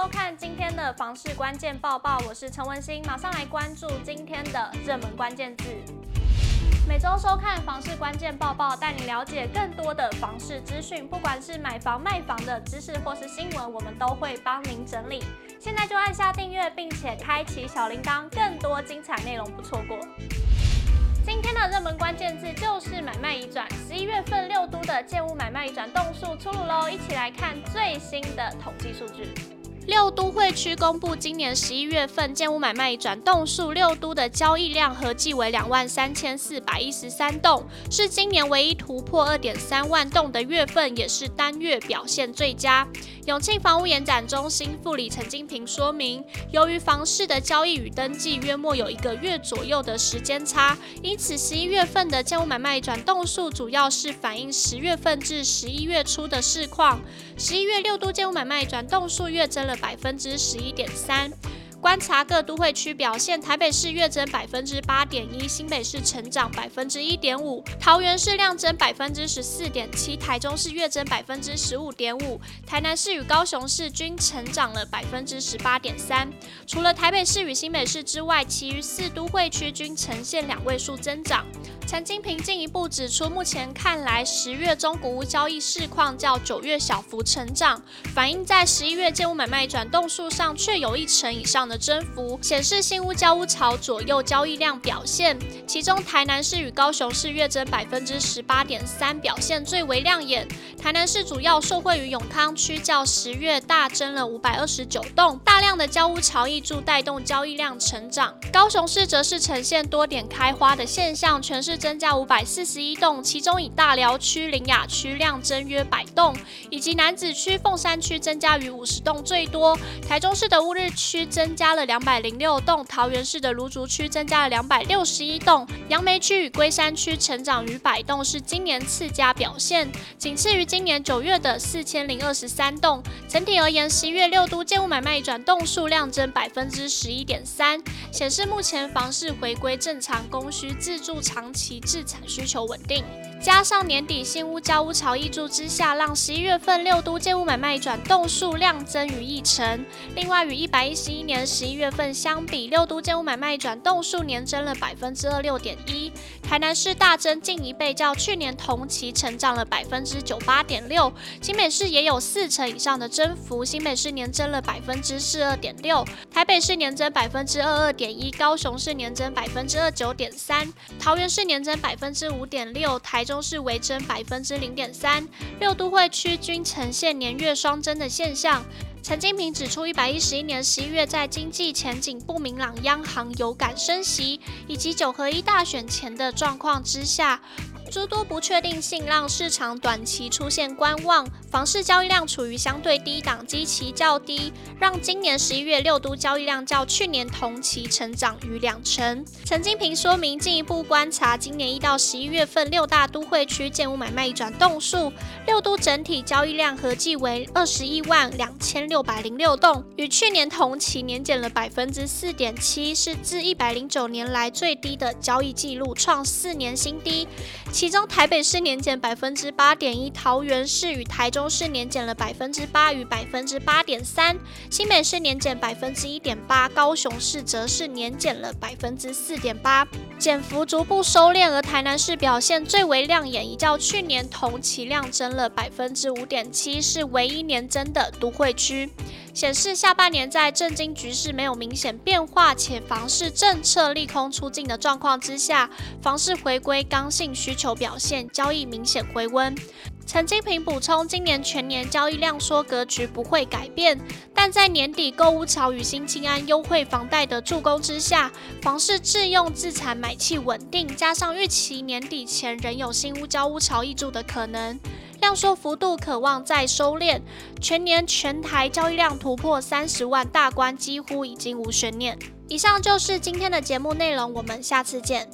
收看今天的房市关键报报，我是陈文心，马上来关注今天的热门关键字。每周收看房市关键报报，带你了解更多的房市资讯，不管是买房卖房的知识或是新闻，我们都会帮您整理。现在就按下订阅，并且开启小铃铛，更多精彩内容不错过。今天的热门关键字就是买卖移转。十一月份六都的建物买卖移转栋数出炉喽，一起来看最新的统计数据。六都会区公布今年十一月份建屋买卖转栋数，六都的交易量合计为两万三千四百一十三栋，是今年唯一突破二点三万栋的月份，也是单月表现最佳。永庆房屋延展中心副理陈金平说明，由于房市的交易与登记约莫有一个月左右的时间差，因此十一月份的建屋买卖转栋数主要是反映十月份至十一月初的市况。十一月六都建屋买卖转栋数月增了百分之十一点三。观察各都会区表现，台北市月增百分之八点一，新北市成长百分之一点五，桃园市量增百分之十四点七，台中市月增百分之十五点五，台南市与高雄市均成长了百分之十八点三。除了台北市与新北市之外，其余四都会区均呈现两位数增长。陈金平进一步指出，目前看来，十月中古屋交易市况较九月小幅成长，反映在十一月建屋买卖转动数上却有一成以上的增幅，显示新屋交屋潮左右交易量表现。其中，台南市与高雄市月增百分之十八点三，表现最为亮眼。台南市主要受惠于永康区较十月大增了五百二十九栋，大量的交屋潮挹注带动交易量成长。高雄市则是呈现多点开花的现象，全市。增加五百四十一栋，其中以大寮区、林雅区量增约百栋，以及南子区、凤山区增加逾五十栋最多。台中市的乌日区增加了两百零六栋，桃园市的芦竹区增加了两百六十一栋，杨梅区与龟山区成长逾百栋，是今年次佳表现，仅次于今年九月的四千零二十三栋。整体而言，十一月六都建物买卖转动数量增百分之十一点三，显示目前房市回归正常供需，自住长期。其制产需求稳定，加上年底新屋交屋潮挹注之下，让十一月份六都建屋买卖转动数量增逾一成。另外，与一百一十一年十一月份相比，六都建屋买卖转动数年增了百分之二六点一。台南市大增近一倍，较去年同期成长了百分之九八点六。新北市也有四成以上的增幅，新北市年增了百分之四二点六，台北市年增百分之二二点一，高雄市年增百分之二九点三，桃园市。年增百分之五点六，台中是微增百分之零点三，六都会区均呈现年月双增的现象。陈金平指出，一百一十一年十一月在经济前景不明朗、央行有感升息以及九合一大选前的状况之下。诸多不确定性让市场短期出现观望，房市交易量处于相对低档，基期较低，让今年十一月六都交易量较去年同期成长逾两成。陈金平说明，进一步观察今年一到十一月份六大都会区建屋买卖移转栋数，六都整体交易量合计为二十一万两千六百零六栋，与去年同期年减了百分之四点七，是自一百零九年来最低的交易记录，创四年新低。其中台北市年减百分之八点一，桃园市与台中市年减了百分之八与百分之八点三，新北市年减百分之一点八，高雄市则是年减了百分之四点八，减幅逐步收敛，而台南市表现最为亮眼，已较去年同期量增了百分之五点七，是唯一年增的都会区。显示下半年在政经局势没有明显变化，且房市政策利空出尽的状况之下，房市回归刚性需求表现，交易明显回温。陈金平补充，今年全年交易量缩格局不会改变，但在年底购屋潮与新青安优惠房贷的助攻之下，房市自用自产买气稳定，加上预期年底前仍有新屋交屋潮挹注的可能。量缩幅度渴望再收敛，全年全台交易量突破三十万大关，几乎已经无悬念。以上就是今天的节目内容，我们下次见。